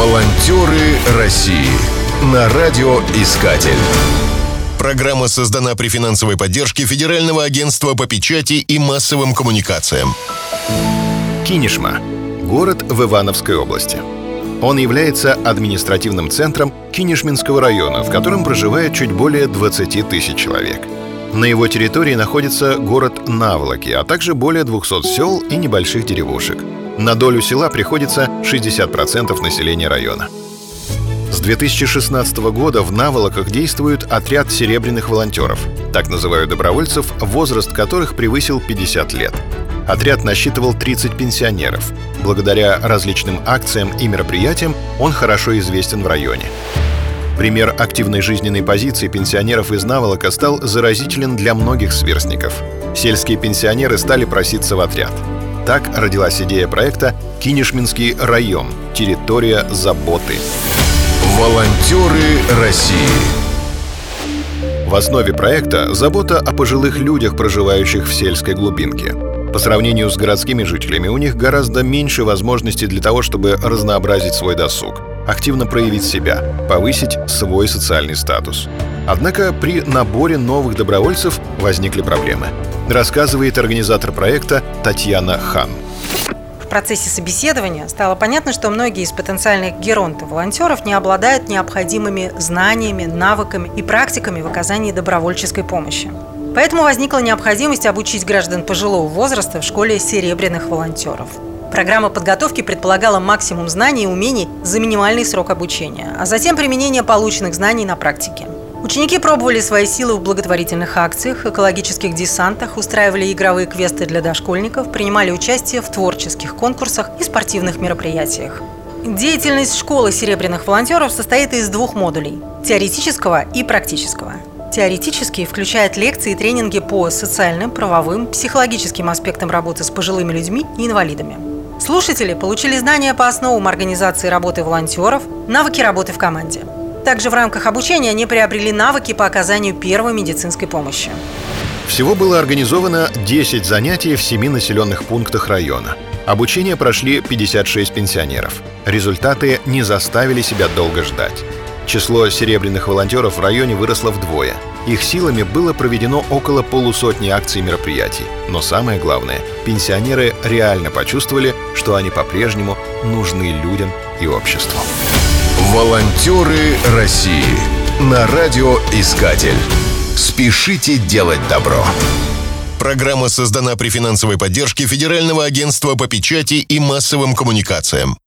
Волонтеры России на радиоискатель. Программа создана при финансовой поддержке Федерального агентства по печати и массовым коммуникациям. Кинешма – город в Ивановской области. Он является административным центром Кинешминского района, в котором проживает чуть более 20 тысяч человек. На его территории находится город Наволоки, а также более 200 сел и небольших деревушек. На долю села приходится 60% населения района. С 2016 года в Наволоках действует отряд серебряных волонтеров. Так называют добровольцев, возраст которых превысил 50 лет. Отряд насчитывал 30 пенсионеров. Благодаря различным акциям и мероприятиям он хорошо известен в районе. Пример активной жизненной позиции пенсионеров из Наволока стал заразителен для многих сверстников. Сельские пенсионеры стали проситься в отряд. Так родилась идея проекта «Кинешминский район. Территория заботы». Волонтеры России. В основе проекта забота о пожилых людях, проживающих в сельской глубинке. По сравнению с городскими жителями, у них гораздо меньше возможностей для того, чтобы разнообразить свой досуг, активно проявить себя, повысить свой социальный статус. Однако при наборе новых добровольцев возникли проблемы. Рассказывает организатор проекта Татьяна Хан процессе собеседования стало понятно, что многие из потенциальных геронтов-волонтеров не обладают необходимыми знаниями, навыками и практиками в оказании добровольческой помощи. Поэтому возникла необходимость обучить граждан пожилого возраста в школе серебряных волонтеров. Программа подготовки предполагала максимум знаний и умений за минимальный срок обучения, а затем применение полученных знаний на практике – Ученики пробовали свои силы в благотворительных акциях, экологических десантах, устраивали игровые квесты для дошкольников, принимали участие в творческих конкурсах и спортивных мероприятиях. Деятельность школы серебряных волонтеров состоит из двух модулей – теоретического и практического. Теоретический включает лекции и тренинги по социальным, правовым, психологическим аспектам работы с пожилыми людьми и инвалидами. Слушатели получили знания по основам организации работы волонтеров, навыки работы в команде – также в рамках обучения они приобрели навыки по оказанию первой медицинской помощи. Всего было организовано 10 занятий в 7 населенных пунктах района. Обучение прошли 56 пенсионеров. Результаты не заставили себя долго ждать. Число серебряных волонтеров в районе выросло вдвое. Их силами было проведено около полусотни акций и мероприятий. Но самое главное, пенсионеры реально почувствовали, что они по-прежнему нужны людям и обществу. Волонтеры России на радиоискатель. Спешите делать добро. Программа создана при финансовой поддержке Федерального агентства по печати и массовым коммуникациям.